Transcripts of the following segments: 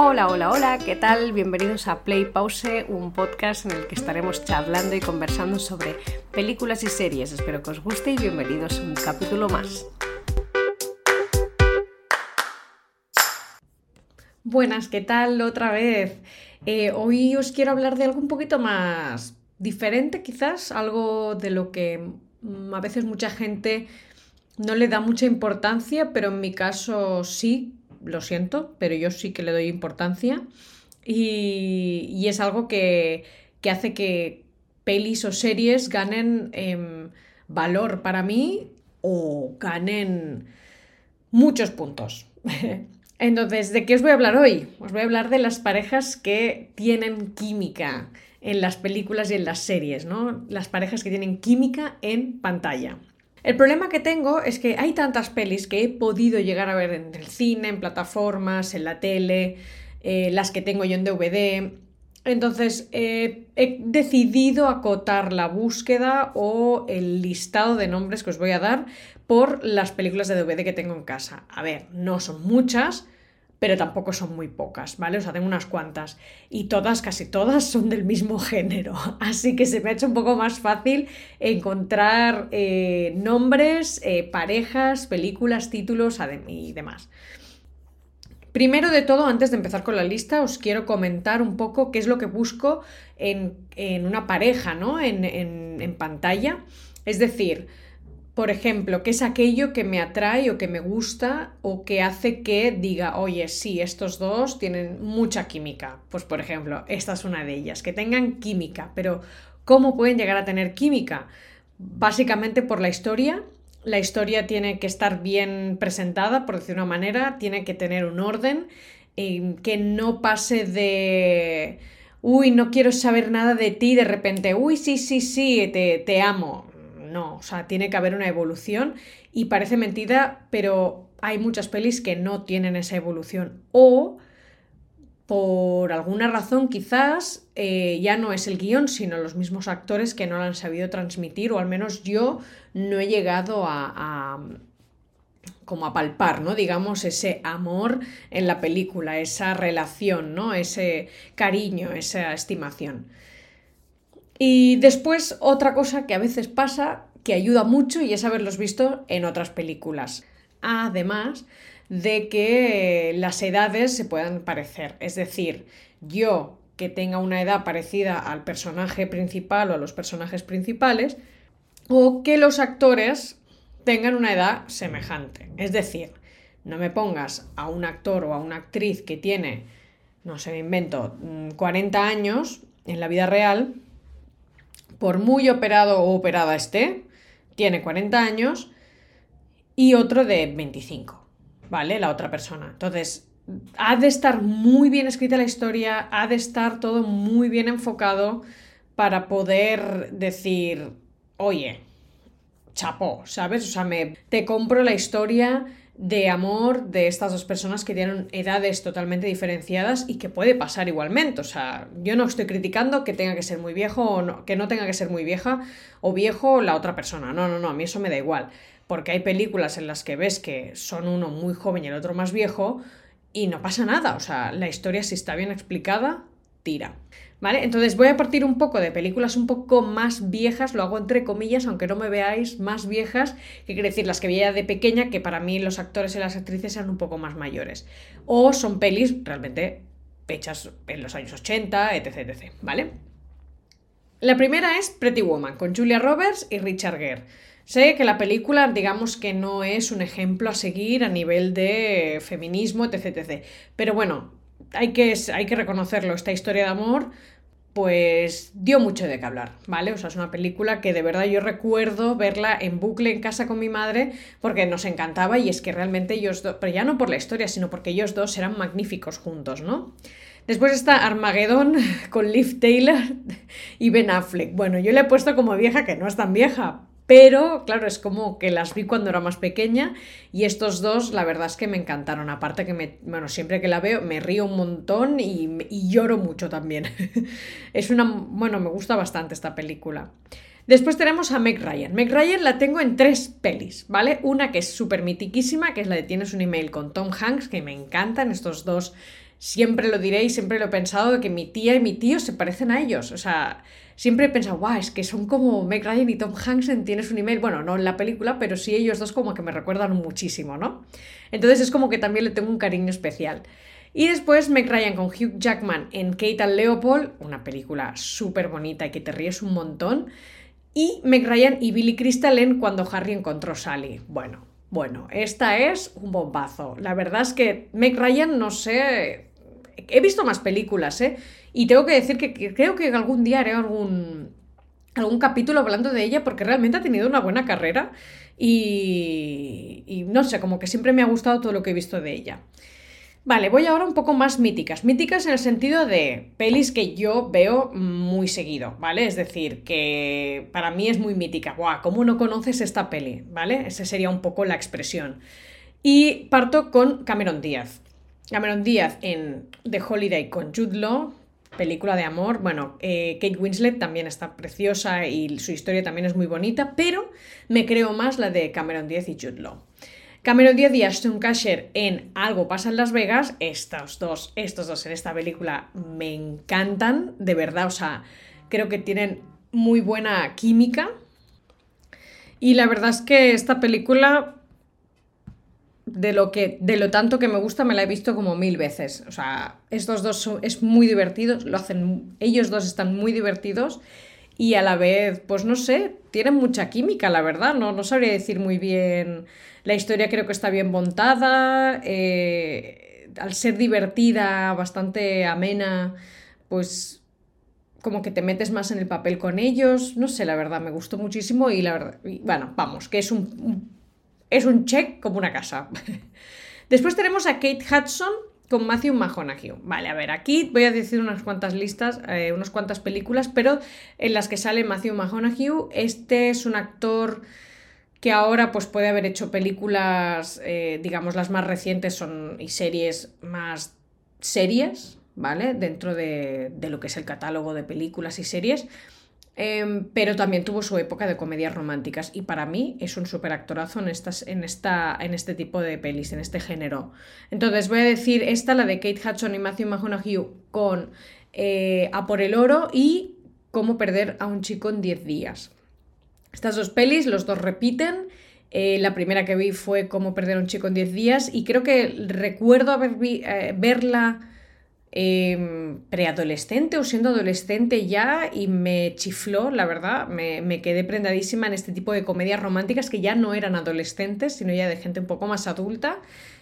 Hola, hola, hola, ¿qué tal? Bienvenidos a Play Pause, un podcast en el que estaremos charlando y conversando sobre películas y series. Espero que os guste y bienvenidos a un capítulo más. Buenas, ¿qué tal otra vez? Eh, hoy os quiero hablar de algo un poquito más diferente, quizás, algo de lo que mm, a veces mucha gente no le da mucha importancia, pero en mi caso sí, lo siento, pero yo sí que le doy importancia. Y, es algo que, hace que pelis o series ganen em, valor para mí o ganen muchos puntos. Entonces, ¿de qué os voy a hablar hoy? Os voy a hablar de las parejas que tienen química en las películas y en las series, ¿no? Las parejas que tienen química en pantalla. El problema que tengo es que hay tantas pelis que he podido llegar a ver en el cine, en plataformas, en la tele, eh, las que tengo yo en DVD. Entonces eh, he decidido acotar la búsqueda o el listado de nombres que os voy a dar por las películas de DVD que tengo en casa. A ver, no son muchas, pero tampoco son muy pocas, ¿vale? O sea, tengo unas cuantas y todas, casi todas, son del mismo género, así que se me ha hecho un poco más fácil encontrar eh, nombres, eh, parejas, películas, títulos y demás. Primero de todo, antes de empezar con la lista, os quiero comentar un poco qué es lo que busco en, una pareja, ¿no? En, en pantalla. Es decir, por ejemplo, qué es aquello que me atrae o que me gusta o que hace que diga, oye, sí, estos dos tienen mucha química. Pues, por ejemplo, esta es una de ellas, que tengan química, pero ¿cómo pueden llegar a tener química? Básicamente por la historia. La historia tiene que estar bien presentada, por decir una manera, tiene que tener un orden, eh, que no pase de uy, no quiero saber nada de ti, de repente, uy, sí, sí, sí, te, te amo no, o sea, tiene que haber una evolución y parece mentira, pero hay muchas pelis que no tienen esa evolución o por alguna razón quizás eh, ya no es el guion, sino los mismos actores que no lo han sabido transmitir o al menos yo no he llegado a, a como a palpar, ¿no? Digamos, ese amor en la película, esa relación, ¿no? Ese cariño, esa estimación. Y después otra cosa que a veces pasa que ayuda mucho y es haberlos visto en otras películas. Además de que las edades se puedan parecer. Es decir, yo que tenga una edad parecida al personaje principal o a los personajes principales, o que los actores tengan una edad semejante. Es decir, no me pongas a un actor o a una actriz que tiene, no sé, me invento, 40 mm, años en la vida real por muy operado o operada esté, tiene 40 años y otro de 25, ¿vale? La otra persona. Entonces, ha de estar muy bien escrita la historia, ha de estar todo muy bien enfocado para poder decir, oye, chapó, ¿sabes? O sea, me, te compro la historia de amor de estas dos personas que tienen edades totalmente diferenciadas y que puede pasar igualmente. O sea, yo no estoy criticando que tenga que ser muy viejo o que no tenga que ser muy vieja o viejo la otra persona. No, no, no, a mí eso me da igual. Porque hay películas en las que ves que son uno muy joven y el otro más viejo y no pasa nada. O sea, la historia si está bien explicada, tira. ¿Vale? Entonces voy a partir un poco de películas un poco más viejas, lo hago entre comillas, aunque no me veáis más viejas, que quiere decir las que veía de pequeña, que para mí los actores y las actrices eran un poco más mayores. O son pelis realmente hechas en los años 80, etc, etc, ¿vale? La primera es Pretty Woman, con Julia Roberts y Richard Gere. Sé que la película, digamos que no es un ejemplo a seguir a nivel de feminismo, etc, etc. Pero bueno, hay que, hay que reconocerlo, esta historia de amor pues dio mucho de qué hablar, ¿vale? O sea, es una película que de verdad yo recuerdo verla en bucle en casa con mi madre porque nos encantaba y es que realmente ellos dos, pero ya no por la historia, sino porque ellos dos eran magníficos juntos, ¿no? Después está Armageddon con Liv Taylor y Ben Affleck. Bueno, yo le he puesto como vieja que no es tan vieja, pero claro, es como que las vi cuando era más pequeña y estos dos, la verdad es que me encantaron. Aparte que, me, bueno, siempre que la veo me río un montón y, lloro mucho también. es una, bueno, me gusta bastante esta película. Después tenemos a Meg Ryan. Meg Ryan la tengo en tres pelis, ¿vale? Una que es súper mitiquísima, que es la de Tienes un email con Tom Hanks, que me encantan estos dos siempre lo diré y siempre lo he pensado de que mi tía y mi tío se parecen a ellos. O sea, siempre he pensado, guau, es que son como Meg Ryan y Tom Hanks en Tienes un email. Bueno, no en la película, pero sí ellos dos como que me recuerdan muchísimo, ¿no? Entonces es como que también le tengo un cariño especial. Y después Meg Ryan con Hugh Jackman en Kate and Leopold, una película súper bonita y que te ríes un montón. Y Meg Ryan y Billy Crystal en Cuando Harry encontró Sally. Bueno, bueno, esta es un bombazo. La verdad es que Meg Ryan, no sé, he visto más películas, ¿eh? Y tengo que decir que, creo que algún día haré algún, algún capítulo hablando de ella porque realmente ha tenido una buena carrera y, y no sé, como que siempre me ha gustado todo lo que he visto de ella. Vale, voy ahora un poco más míticas. Míticas en el sentido de pelis que yo veo muy seguido, ¿vale? Es decir, que para mí es muy mítica. ¡Guau! ¿Cómo no conoces esta peli? ¿Vale? Esa sería un poco la expresión. Y parto con Cameron Díaz. Cameron Díaz en The Holiday con Jude Law, película de amor. Bueno, eh, Kate Winslet también está preciosa y su historia también es muy bonita, pero me creo más la de Cameron Díaz y Jude Law. Cameron Díaz y Ashton Kutcher en Algo pasa en Las Vegas, estos dos, estos dos en esta película me encantan, de verdad, o sea, creo que tienen muy buena química. Y la verdad es que esta película, de lo, que, de lo tanto que me gusta, me la he visto como mil veces. O sea, estos dos son, es muy divertidos, lo hacen, ellos dos están muy divertidos y a la vez, pues no sé, tienen mucha química, la verdad, no, no sabría decir muy bien la historia creo que está bien montada, eh, al ser divertida, bastante amena, pues como que te metes más en el papel con ellos, no sé, la verdad, me gustó muchísimo y la verdad, bueno, vamos, que es un, es un check como una casa. Después tenemos a Kate Hudson con Matthew McConaughey. Vale, a ver, aquí voy a decir unas cuantas listas, eh, unas cuantas películas, pero en las que sale Matthew McConaughey. Este es un actor que ahora pues puede haber hecho películas, eh, digamos, las más recientes son y series más serias, ¿vale? Dentro de, lo que es el catálogo de películas y series. Em, pero también tuvo su época de comedias románticas y para mí es un super actorazo en, estas, en, esta, en este tipo de pelis, en este género. Entonces voy a decir esta, la de Kate Hudson y Matthew McConaughey con eh, A por el oro y Cómo perder a un chico en 10 días. Estas dos pelis, los dos repiten. Eh, la primera que vi fue Cómo perder a un chico en 10 días y creo que recuerdo haber eh, verla em, preadolescente o siendo adolescente ya y me chifló, la verdad, me, me, quedé prendadísima en este tipo de comedias románticas que ya no eran adolescentes, sino ya de gente un poco más adulta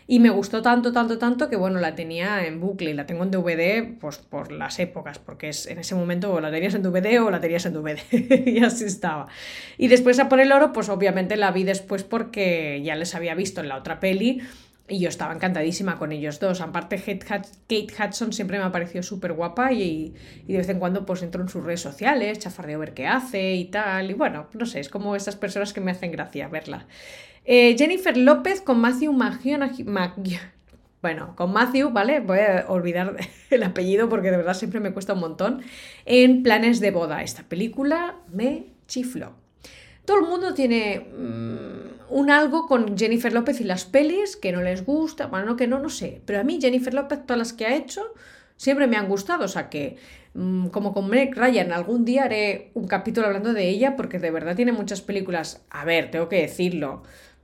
y me gustó tanto, tanto, tanto que bueno, la tenía en bucle y la tengo en DVD pues por las épocas, porque es en ese momento o la tenías en DVD o la tenías en DVD y así estaba. Y después a por el oro, pues obviamente la vi después porque ya les había visto en la otra peli y yo estaba encantadísima con ellos dos. Aparte, Kate Hudson siempre me ha parecido súper guapa y, de vez en cuando pues entro en sus redes sociales, chafardeo ver qué hace y tal. Y bueno, no sé, es como estas personas que me hacen gracia verla. Eh, Jennifer López con Matthew McConaughey. Bueno, con Matthew, ¿vale? Voy a olvidar el apellido porque de verdad siempre me cuesta un montón. En Planes de Boda. Esta película me chifló. Todo el mundo tiene mm, un algo con Jennifer López y las pelis que no les gusta, bueno, no que no, no sé. Pero a mí Jennifer López, todas las que ha hecho, siempre me han gustado. O sea que, mm, como con Meg Ryan, algún día haré un capítulo hablando de ella porque de verdad tiene muchas películas. A ver, tengo que decirlo.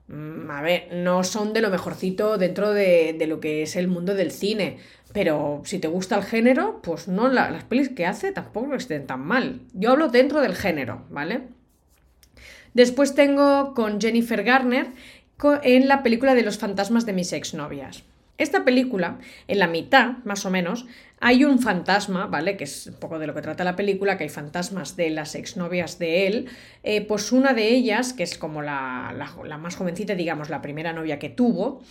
Mm, a ver, no son de lo mejorcito dentro de, lo que es el mundo del cine. Pero si te gusta el género, pues no, las pelis que hace tampoco estén tan mal. Yo hablo dentro del género, ¿vale? Después tengo con Jennifer Garner en la película de los fantasmas de mis exnovias. Esta película, en la mitad, más o menos, hay un fantasma, ¿vale? Que es un poco de lo que trata la película, que hay fantasmas de las exnovias de él. Eh, pues una de ellas, que es como la, más jovencita, digamos, la primera novia que tuvo,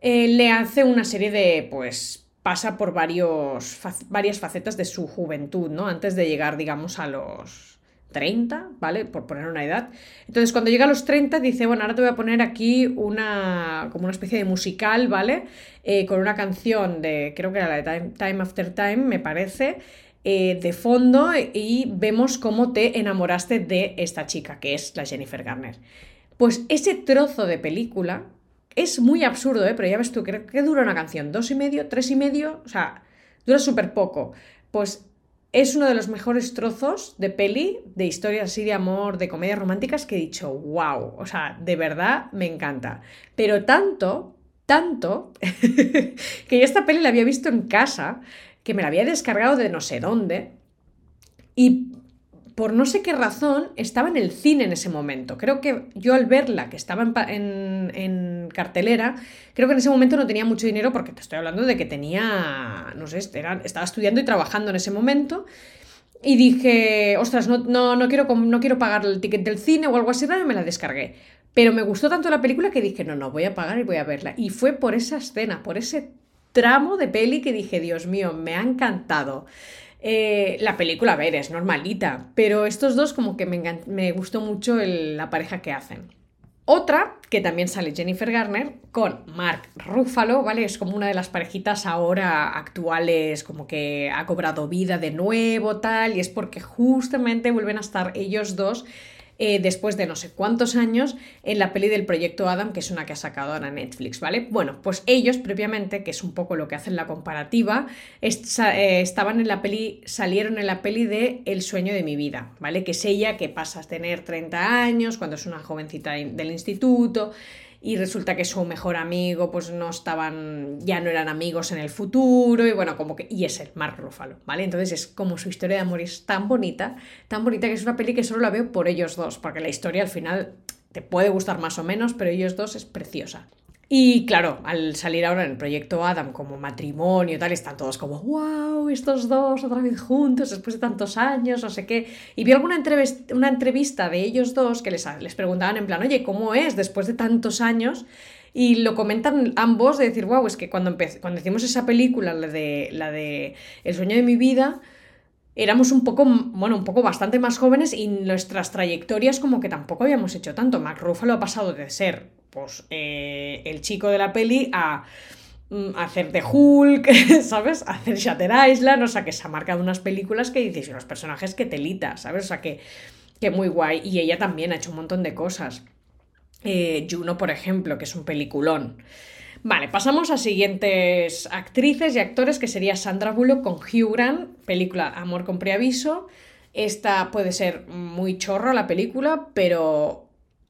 eh, le hace una serie de, pues, pasa por varios, varias facetas de su juventud, ¿no? Antes de llegar, digamos, a los 30, ¿vale? Por poner una edad. Entonces, cuando llega a los 30, dice, bueno, ahora te voy a poner aquí una, como una especie de musical, ¿vale? Eh, con una canción de, creo que era la de Time, After Time, me parece, eh, de fondo y vemos cómo te enamoraste de esta chica, que es la Jennifer Garner. Pues ese trozo de película Es muy absurdo, ¿eh? pero ya ves tú, creo que dura una canción, dos y medio, tres y medio, o sea, dura súper poco. Pues es uno de los mejores trozos de peli, de historias así de amor, de comedias románticas que he dicho, wow, o sea, de verdad me encanta. Pero tanto, tanto, que yo esta peli la había visto en casa, que me la había descargado de no sé dónde, y por no sé qué razón, estaba en el cine en ese momento. Creo que yo al verla, que estaba en, cartelera, creo que en ese momento no tenía mucho dinero porque te estoy hablando de que tenía, no sé, estaba estudiando y trabajando en ese momento. Y dije, ostras, no, no, quiero, no quiero pagar el ticket del cine o algo así, y me la descargué. Pero me gustó tanto la película que dije, no, no, voy a pagar y voy a verla. Y fue por esa escena, por ese tramo de peli que dije, Dios mío, me ha encantado. Eh, la película, a ver, es normalita, pero estos dos como que me, gustó mucho la pareja que hacen. Otra, que también sale Jennifer Garner, con Mark Ruffalo, ¿vale? Es como una de las parejitas ahora actuales, como que ha cobrado vida de nuevo, tal, y es porque justamente vuelven a estar ellos dos eh, después de no sé cuántos años en la peli del proyecto Adam, que es una que ha sacado ahora Netflix, ¿vale? Bueno, pues ellos previamente, que es un poco lo que hacen la comparativa, eh, estaban en la peli, salieron en la peli de El sueño de mi vida, ¿vale? Que es ella que pasa a tener 30 años cuando es una jovencita del instituto y resulta que su mejor amigo pues no estaban, ya no eran amigos en el futuro y bueno, como que, y es el Mark Ruffalo, ¿vale? Entonces es como su historia de amor es tan bonita, tan bonita que es una peli que solo la veo por ellos dos, porque la historia al final te puede gustar más o menos, pero ellos dos es preciosa. Y claro, al salir ahora en el proyecto Adam como matrimonio y tal, están todos como, wow, estos dos otra vez juntos después de tantos años, no sé qué. Y vi alguna entrevista, una entrevista de ellos dos que les, les preguntaban en plan, oye, ¿cómo es después de tantos años? Y lo comentan ambos de decir, wow, es que cuando, cuando hicimos esa película, la de, la de El sueño de mi vida, éramos un poco, bueno, un poco bastante más jóvenes y nuestras trayectorias como que tampoco habíamos hecho tanto. Mark Ruffalo ha pasado de ser pues, eh, el chico de la peli a mm, hacer de Hulk, ¿sabes? Hacer Shatter Island, o sea, que se ha marcado unas películas que dices, los personajes que telita, ¿sabes? O sea, que, que muy guay. Y ella también ha hecho un montón de cosas. Eh, Juno, por ejemplo, que es un peliculón. Vale, pasamos a siguientes actrices y actores, que sería Sandra Bullock con Hugh Grant, película Amor con preaviso. Esta puede ser muy chorro la película, pero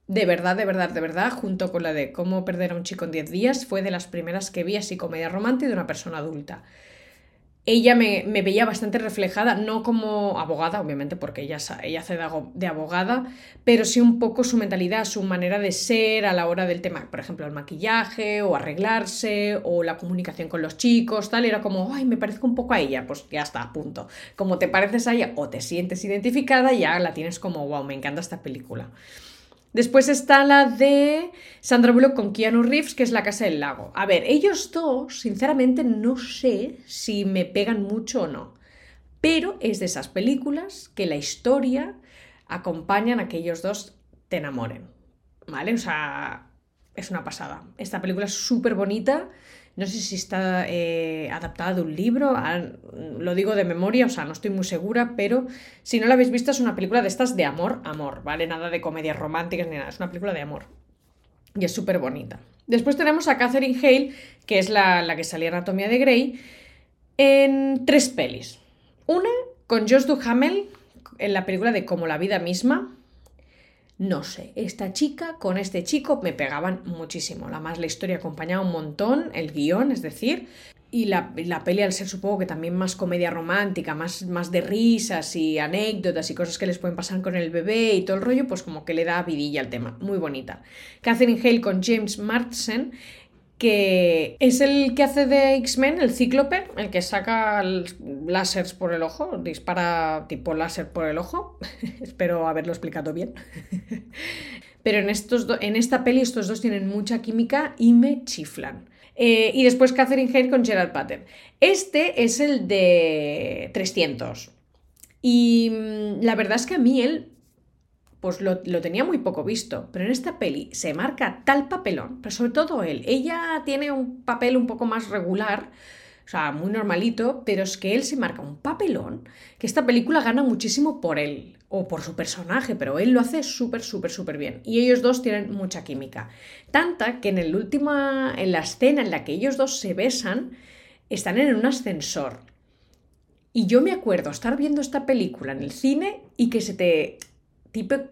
de verdad, de verdad, de verdad, junto con la de Cómo perder a un chico en 10 días, fue de las primeras que vi así comedia romántica de una persona adulta. Ella me, veía bastante reflejada, no como abogada, obviamente, porque ella, ella hace de, abogada, pero sí un poco su mentalidad, su manera de ser a la hora del tema, por ejemplo, el maquillaje o arreglarse o la comunicación con los chicos, tal, era como, ay, me parezco un poco a ella, pues ya está, punto. Como te pareces a ella o te sientes identificada, ya la tienes como, wow, me encanta esta película. Después está la de Sandra Bullock con Keanu Reeves, que es La Casa del Lago. A ver, ellos dos, sinceramente, no sé si me pegan mucho o no. Pero es de esas películas que la historia acompañan a que ellos dos te enamoren. ¿Vale? O sea, es una pasada. Esta película es súper bonita no sé si está eh, adaptada de un libro, lo digo de memoria, o sea, no estoy muy segura, pero si no la habéis visto es una película de estas de amor, amor, ¿vale? Nada de comedias románticas ni nada, es una película de amor. Y es súper bonita. Después tenemos a Catherine Hale, que es la, la que salía Anatomía de Grey, en tres pelis. Una con Josh Duhamel en la película de Como la vida misma, no sé, esta chica con este chico me pegaban muchísimo. La más la historia acompañaba un montón, el guion, es decir, y la, la, peli al ser supongo que también más comedia romántica, más, más de risas y anécdotas y cosas que les pueden pasar con el bebé y todo el rollo, pues como que le da vidilla al tema. Muy bonita. Catherine Hale con James Marsden que es el que hace de X-Men, el cíclope, el que saca láseres por el ojo, dispara tipo láser por el ojo. Espero haberlo explicado bien. Pero en, estos en esta peli estos dos tienen mucha química y me chiflan. Eh, y después Catherine Hale con Gerald Patter. Este es el de 300. Y mm, la verdad es que a mí él pues lo, tenía muy poco visto. Pero en esta peli se marca tal papelón, pero sobre todo él. Ella tiene un papel un poco más regular, o sea, muy normalito, pero es que él se marca un papelón, que esta película gana muchísimo por él o por su personaje, pero él lo hace súper, súper, súper bien. Y ellos dos tienen mucha química. Tanta que en, el última, en la escena en la que ellos dos se besan, están en un ascensor. Y yo me acuerdo estar viendo esta película en el cine y que se te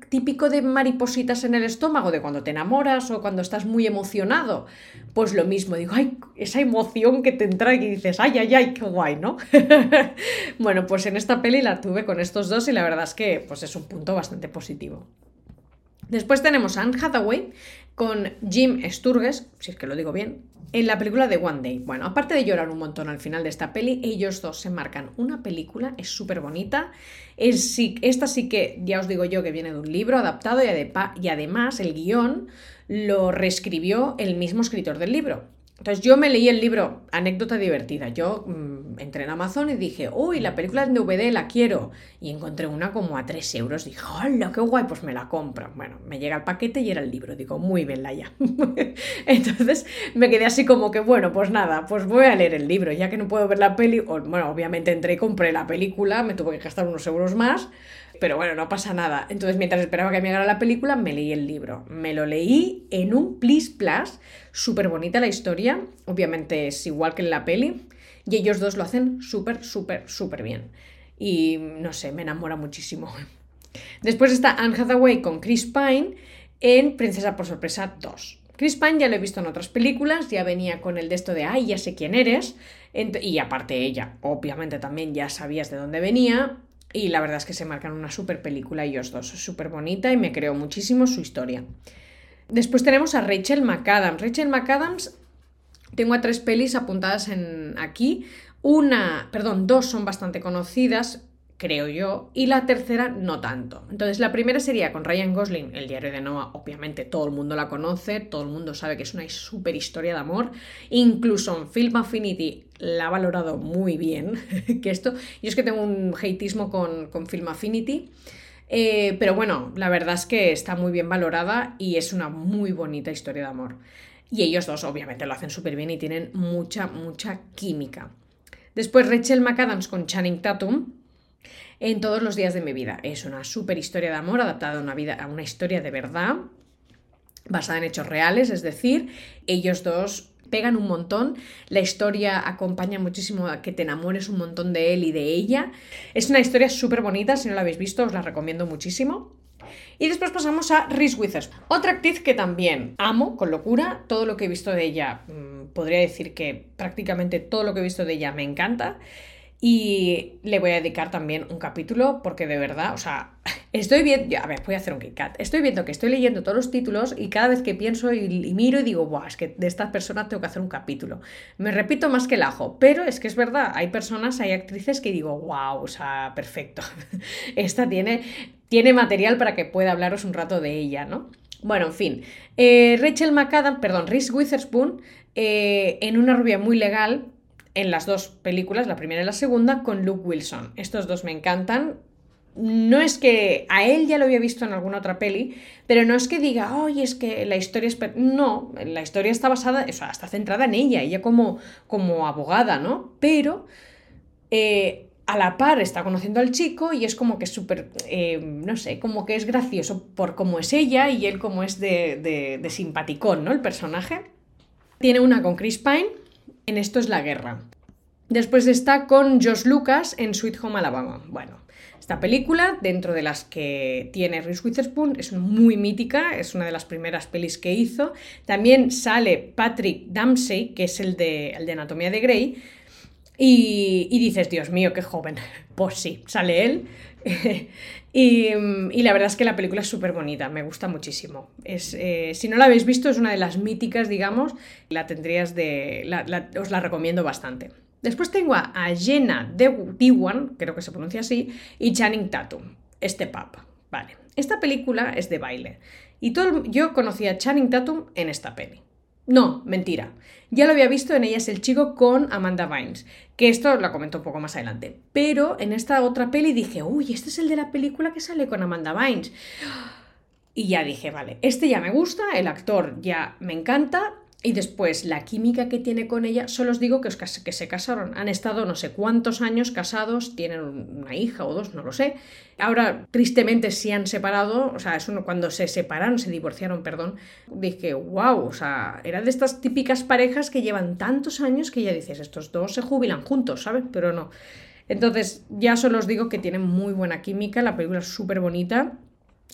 típico de maripositas en el estómago, de cuando te enamoras o cuando estás muy emocionado. Pues lo mismo, digo, ay, esa emoción que te entra y dices, ay, ay, ay, qué guay, ¿no? bueno, pues en esta peli la tuve con estos dos y la verdad es que pues es un punto bastante positivo. Después tenemos a Anne Hathaway con Jim Sturges, si es que lo digo bien, en la película de One Day. Bueno, aparte de llorar un montón al final de esta peli, ellos dos se marcan una película, es súper bonita. Es, esta sí que, ya os digo yo, que viene de un libro adaptado y, y además el guion lo reescribió el mismo escritor del libro. Entonces yo me leí el libro, anécdota divertida. Yo mm, entré en Amazon y dije, uy, la película en DVD la quiero. Y encontré una como a 3 euros. Dije, hola, qué guay, pues me la compro. Bueno, me llega el paquete y era el libro. Digo, muy bien, ya. Entonces me quedé así como que, bueno, pues nada, pues voy a leer el libro. Ya que no puedo ver la peli, bueno, obviamente entré y compré la película, me tuve que gastar unos euros más pero bueno, no pasa nada. Entonces, mientras esperaba que me llegara la película, me leí el libro. Me lo leí en un plis plus, súper bonita la historia, obviamente es igual que en la peli, y ellos dos lo hacen súper, súper, súper bien. Y no sé, me enamora muchísimo. Después está Anne Hathaway con Chris Pine en Princesa por Sorpresa 2. Chris Pine ya lo he visto en otras películas, ya venía con el de esto de, ay, ya sé quién eres, y aparte ella, obviamente también ya sabías de dónde venía, y la verdad es que se marcan una súper película ellos dos. Es súper bonita y me creo muchísimo su historia. Después tenemos a Rachel McAdams. Rachel McAdams, tengo a tres pelis apuntadas en aquí. Una, perdón, dos son bastante conocidas creo yo, y la tercera no tanto. Entonces, la primera sería con Ryan Gosling, el diario de Noah, obviamente todo el mundo la conoce, todo el mundo sabe que es una super historia de amor, incluso en Film Affinity la ha valorado muy bien, que esto, yo es que tengo un hateismo con, con Film Affinity, eh, pero bueno, la verdad es que está muy bien valorada y es una muy bonita historia de amor. Y ellos dos obviamente lo hacen súper bien y tienen mucha, mucha química. Después Rachel McAdams con Channing Tatum, en todos los días de mi vida. Es una super historia de amor adaptada a una, vida, a una historia de verdad, basada en hechos reales, es decir, ellos dos pegan un montón, la historia acompaña muchísimo a que te enamores un montón de él y de ella. Es una historia súper bonita, si no la habéis visto os la recomiendo muchísimo. Y después pasamos a Reese Witherspoon, otra actriz que también amo con locura, todo lo que he visto de ella, mm, podría decir que prácticamente todo lo que he visto de ella me encanta. Y le voy a dedicar también un capítulo porque de verdad, o sea, estoy viendo, a ver, voy a hacer un KitKat, estoy viendo que estoy leyendo todos los títulos y cada vez que pienso y, miro y digo, Buah, es que de estas personas tengo que hacer un capítulo. Me repito más que el ajo, pero es que es verdad, hay personas, hay actrices que digo, wow, o sea, perfecto. Esta tiene, tiene material para que pueda hablaros un rato de ella, ¿no? Bueno, en fin. Eh, Rachel McAdams, perdón, Reese Witherspoon, eh, en una rubia muy legal, en las dos películas, la primera y la segunda, con Luke Wilson. Estos dos me encantan. No es que a él ya lo había visto en alguna otra peli, pero no es que diga, oye, es que la historia es... No, la historia está basada, o sea, está centrada en ella, ella como, como abogada, ¿no? Pero eh, a la par está conociendo al chico y es como que súper, eh, no sé, como que es gracioso por cómo es ella y él como es de, de simpaticón, ¿no? El personaje. Tiene una con Chris Pine en Esto es la guerra. Después está con Josh Lucas en Sweet Home Alabama. Bueno, esta película, dentro de las que tiene Reese Witherspoon, es muy mítica, es una de las primeras pelis que hizo. También sale Patrick Dempsey, que es el de, el de Anatomía de Grey, y, dices, Dios mío, qué joven. Pues sí, sale él. y, la verdad es que la película es súper bonita, me gusta muchísimo. Es, eh, si no la habéis visto, es una de las míticas, digamos. La tendrías de. os la recomiendo bastante. Después tengo a, Jenna Dewan, creo que se pronuncia así, y Channing Tatum, este papa. Vale. Esta película es de baile. Y todo, yo conocí a Channing Tatum en esta peli. No, mentira. Ya lo había visto en Ella es el chico con Amanda Vines, que esto lo comento un poco más adelante. Pero en esta otra peli dije, uy, este es el de la película que sale con Amanda Vines. Y ya dije, vale, este ya me gusta, el actor ya me encanta. Y después, la química que tiene con ella, solo os digo que, que se casaron. Han estado no sé cuántos años casados, tienen una hija o dos, no lo sé. Ahora, tristemente, sí han separado, o sea, es uno, cuando se separaron, se divorciaron, perdón, dije, wow, o sea, era de estas típicas parejas que llevan tantos años que ya dices, estos dos se jubilan juntos, ¿sabes? Pero no. Entonces, ya solo os digo que tienen muy buena química, la película es súper bonita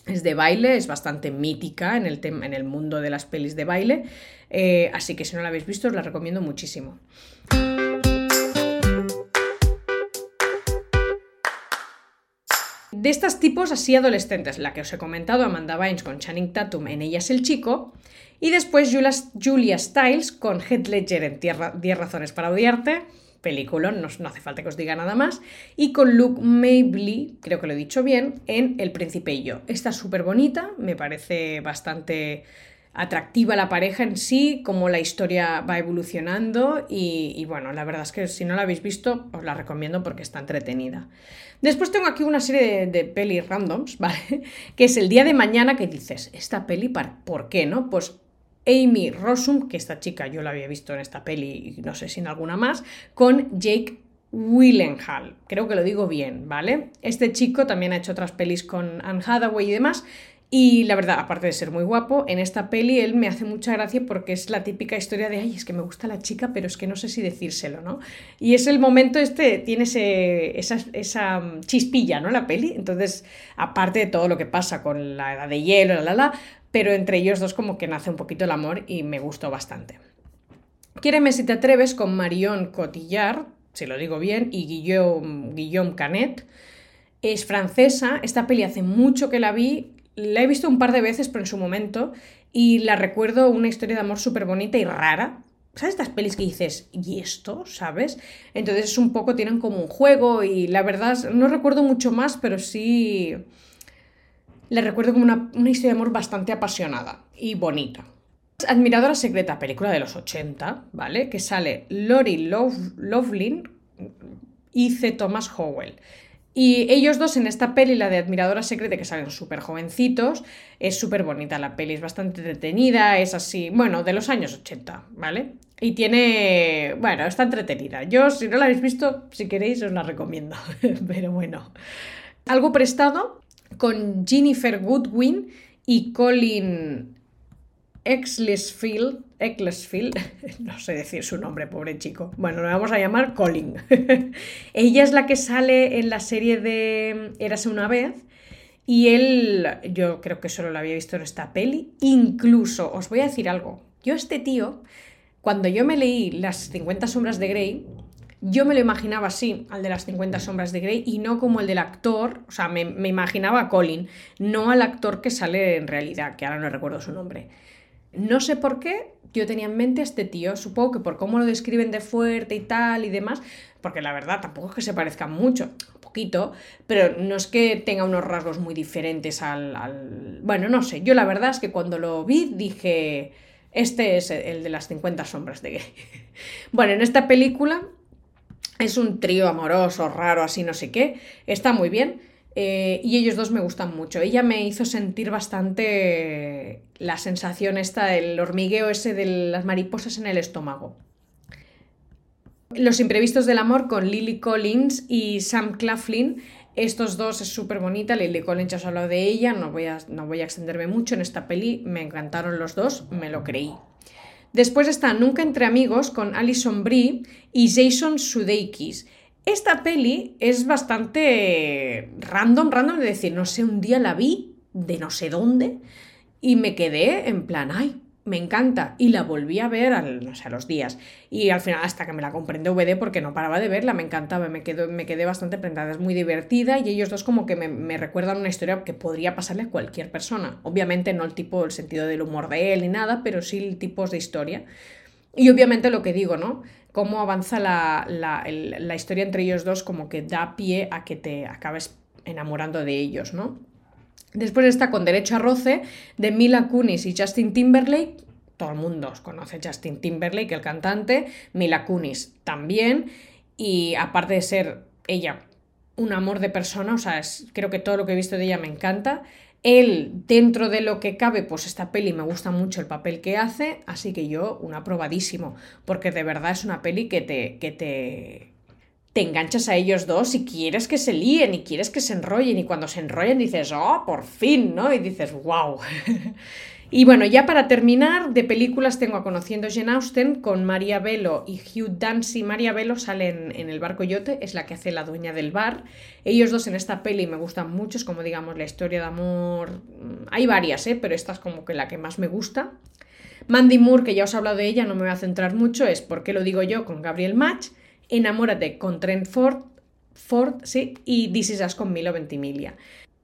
es de baile, es bastante mítica en el, en el mundo de las pelis de baile, eh, así que si no la habéis visto os la recomiendo muchísimo. De estos tipos así adolescentes, la que os he comentado, Amanda Bynes con Channing Tatum en Ella es el chico, y después Julia Stiles con Heath Ledger en 10 razones para odiarte, película, no, hace falta que os diga nada más, y con Luke Mabley, creo que lo he dicho bien, en El Príncipe y yo. Está súper bonita, me parece bastante atractiva la pareja en sí, cómo la historia va evolucionando y, bueno, la verdad es que si no la habéis visto os la recomiendo porque está entretenida. Después tengo aquí una serie de, de pelis randoms, ¿vale? Que es el día de mañana que dices, esta peli, ¿por qué no? Pues Amy Rossum, que esta chica yo la había visto en esta peli y no sé si en alguna más, con Jake Willenhall. Creo que lo digo bien, ¿vale? Este chico también ha hecho otras pelis con Anne Hathaway y demás. Y la verdad, aparte de ser muy guapo, en esta peli él me hace mucha gracia porque es la típica historia de, ay, es que me gusta la chica, pero es que no sé si decírselo, ¿no? Y es el momento este, tiene esa, esa chispilla, ¿no? La peli. Entonces, aparte de todo lo que pasa con la edad de hielo, la, la, la, pero entre ellos dos como que nace un poquito el amor y me gustó bastante. Quiéreme si te atreves con Marion Cotillard, si lo digo bien, y Guillaume, Guillaume Canet. Es francesa, esta peli hace mucho que la vi, la he visto un par de veces, pero en su momento, y la recuerdo una historia de amor súper bonita y rara. ¿Sabes estas pelis que dices, ¿y esto? ¿Sabes? Entonces es un poco, tienen como un juego y la verdad no recuerdo mucho más, pero sí le recuerdo como una, historia de amor bastante apasionada y bonita. Admiradora secreta, película de los 80, ¿vale? Que sale Lori Lovelin y C. Thomas Howell. Y ellos dos en esta peli, la de Admiradora Secreta, que salen súper jovencitos, es súper bonita la peli, es bastante entretenida, es así, bueno, de los años 80, ¿vale? Y tiene, bueno, está entretenida. Yo, si no la habéis visto, si queréis, os la recomiendo, pero bueno. Algo prestado, con Jennifer Goodwin y Colin Exlesfield, Ecclesfield, no sé decir su nombre, pobre chico. Bueno, lo vamos a llamar Colin. Ella es la que sale en la serie de Érase una vez. Y él, yo creo que solo lo había visto en esta peli. Incluso, os voy a decir algo. Yo, este tío, cuando yo me leí Las 50 Sombras de Grey, yo me lo imaginaba así, al de las 50 sombras de Grey, y no como el del actor, o sea, me, imaginaba a Colin, no al actor que sale en realidad, que ahora no recuerdo su nombre. No sé por qué yo tenía en mente a este tío, supongo que por cómo lo describen de fuerte y tal y demás, porque la verdad tampoco es que se parezcan mucho, un poquito, pero no es que tenga unos rasgos muy diferentes al, al... Bueno, no sé, yo la verdad es que cuando lo vi dije, este es el de las 50 sombras de Grey. bueno, en esta película es un trío amoroso, raro, así no sé qué. Está muy bien. Eh, y ellos dos me gustan mucho. Ella me hizo sentir bastante la sensación esta, el hormigueo ese de las mariposas en el estómago. Los imprevistos del amor con Lily Collins y Sam Claflin. Estos dos es súper bonita. Lily Collins ya os hablado de ella, no voy, a, no voy a extenderme mucho en esta peli. Me encantaron los dos, me lo creí. Después está Nunca entre amigos con Alison Brie y Jason Sudeikis. Esta peli es bastante random, random de decir, no sé, un día la vi de no sé dónde y me quedé en plan, ay, me encanta. Y la volví a ver a los días. Y al final, hasta que me la compré en DVD, porque no paraba de verla, me encantaba, me, me quedé bastante prendada. Es muy divertida y ellos dos, como que me, recuerdan una historia que podría pasarle a cualquier persona. Obviamente, no el tipo, el sentido del humor de él ni nada, pero sí tipos de historia. Y obviamente lo que digo, ¿no? Cómo avanza la, la, la historia entre ellos dos, como que da pie a que te acabes enamorando de ellos, ¿no? Después está con Derecho a Roce de Mila Kunis y Justin Timberlake. Todo el mundo conoce Justin Timberlake, el cantante. Mila Kunis también. Y aparte de ser ella un amor de persona, o sea, creo que todo lo que he visto de ella me encanta. Él, dentro de lo que cabe, pues esta peli me gusta mucho el papel que hace, así que yo un aprobadísimo, porque de verdad es una peli que te, que te, te enganchas a ellos dos y quieres que se líen y quieres que se enrollen y cuando se enrollen dices, oh, por fin, ¿no? Y dices, wow. y bueno, ya para terminar, de películas tengo a Conociendo Jane Austen con María Velo y Hugh Dancy. María Velo sale en, el barco yote, es la que hace la dueña del bar. Ellos dos en esta peli me gustan mucho, es como digamos la historia de amor. Mm, hay varias, ¿eh? pero esta es como que la que más me gusta. Mandy Moore, que ya os he hablado de ella, no me voy a centrar mucho, es porque lo digo yo con Gabriel Match. Enamórate con Trent Ford, Ford sí, y This Is Us con Milo Ventimiglia.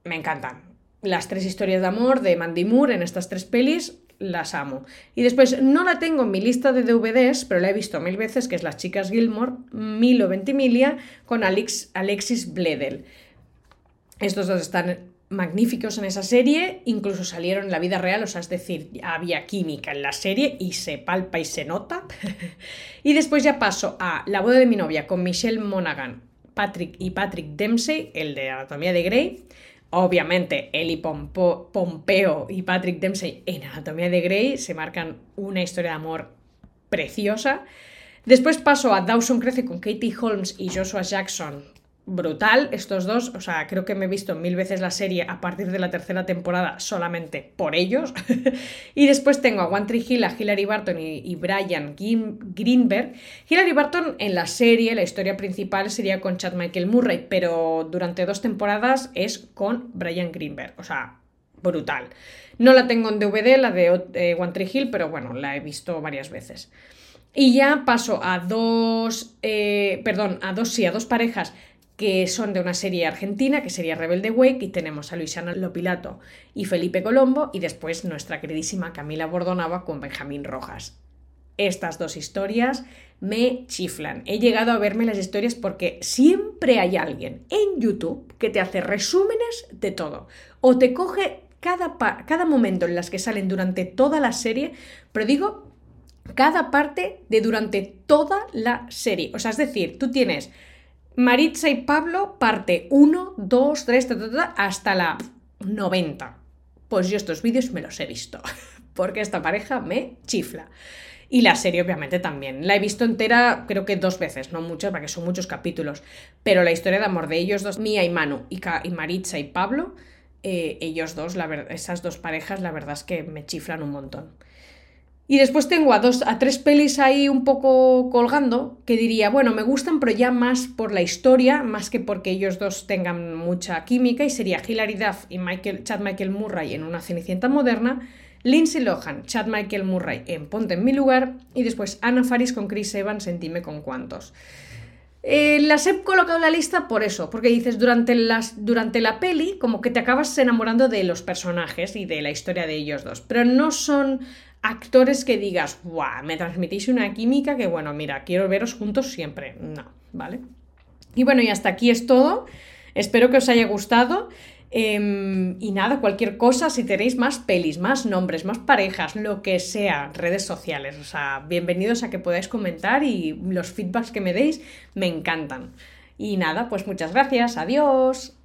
Me encantan. Las tres historias de amor de Mandy Moore en estas tres pelis las amo. Y después no la tengo en mi lista de DVDs, pero la he visto mil veces, que es Las chicas Gilmore, Milo Ventimiglia con Alex, Alexis Bledel. Estos dos están magníficos en esa serie, incluso salieron en la vida real, o sea, es decir, había química en la serie y se palpa y se nota. y después ya paso a La boda de mi novia con Michelle Monaghan Patrick y Patrick Dempsey, el de Anatomía de Grey. Obviamente, Eli Pompeo y Patrick Dempsey en Anatomía de Grey se marcan una historia de amor preciosa. Después paso a Dawson Crece con Katie Holmes y Joshua Jackson brutal estos dos, o sea, creo que me he visto mil veces la serie a partir de la tercera temporada solamente por ellos. y después tengo a One Tree Hill, a Hilary Barton y, Brian Greenberg. Hilary Barton en la serie, la historia principal sería con Chad Michael Murray, pero durante dos temporadas es con Brian Greenberg, o sea, brutal. No la tengo en DVD, la de eh, One Tree Hill, pero bueno, la he visto varias veces. Y ya paso a dos, eh, perdón, a dos, sí, a dos parejas que son de una serie argentina, que sería Rebelde Way, y tenemos a Luisiana Lopilato y Felipe Colombo, y después nuestra queridísima Camila Bordonaba con Benjamín Rojas. Estas dos historias me chiflan. He llegado a verme las historias porque siempre hay alguien en YouTube que te hace resúmenes de todo. O te coge cada, cada momento en las que salen durante toda la serie, pero digo cada parte de durante toda la serie. O sea, es decir, tú tienes Maritza y Pablo, parte 1, 2, 3, hasta la 90. Pues yo estos vídeos me los he visto, porque esta pareja me chifla. Y la serie obviamente también. La he visto entera creo que dos veces, no muchas, porque son muchos capítulos. Pero la historia de amor de ellos dos, Mía y Manu, y, Maritza y Pablo, eh, ellos dos, esas dos parejas, la verdad es que me chiflan un montón. Y después tengo a, dos, a tres pelis ahí un poco colgando que diría, bueno, me gustan, pero ya más por la historia, más que porque ellos dos tengan mucha química, y sería Hilary Duff y Michael, Chad Michael Murray en Una Cenicienta Moderna, Lindsay Lohan, Chad Michael Murray en Ponte en mi lugar, y después Anna Faris con Chris Evans en Dime con cuántos. Eh, las he colocado en la lista por eso, porque dices, durante, las, durante la peli, como que te acabas enamorando de los personajes y de la historia de ellos dos, pero no son actores que digas, ¡guau! Me transmitís una química que, bueno, mira, quiero veros juntos siempre. No, ¿vale? Y bueno, y hasta aquí es todo. Espero que os haya gustado. Em, y nada, cualquier cosa, si tenéis más pelis, más nombres, más parejas, lo que sea, redes sociales, o sea, bienvenidos a que podáis comentar y los feedbacks que me deis me encantan. Y nada, pues muchas gracias, adiós.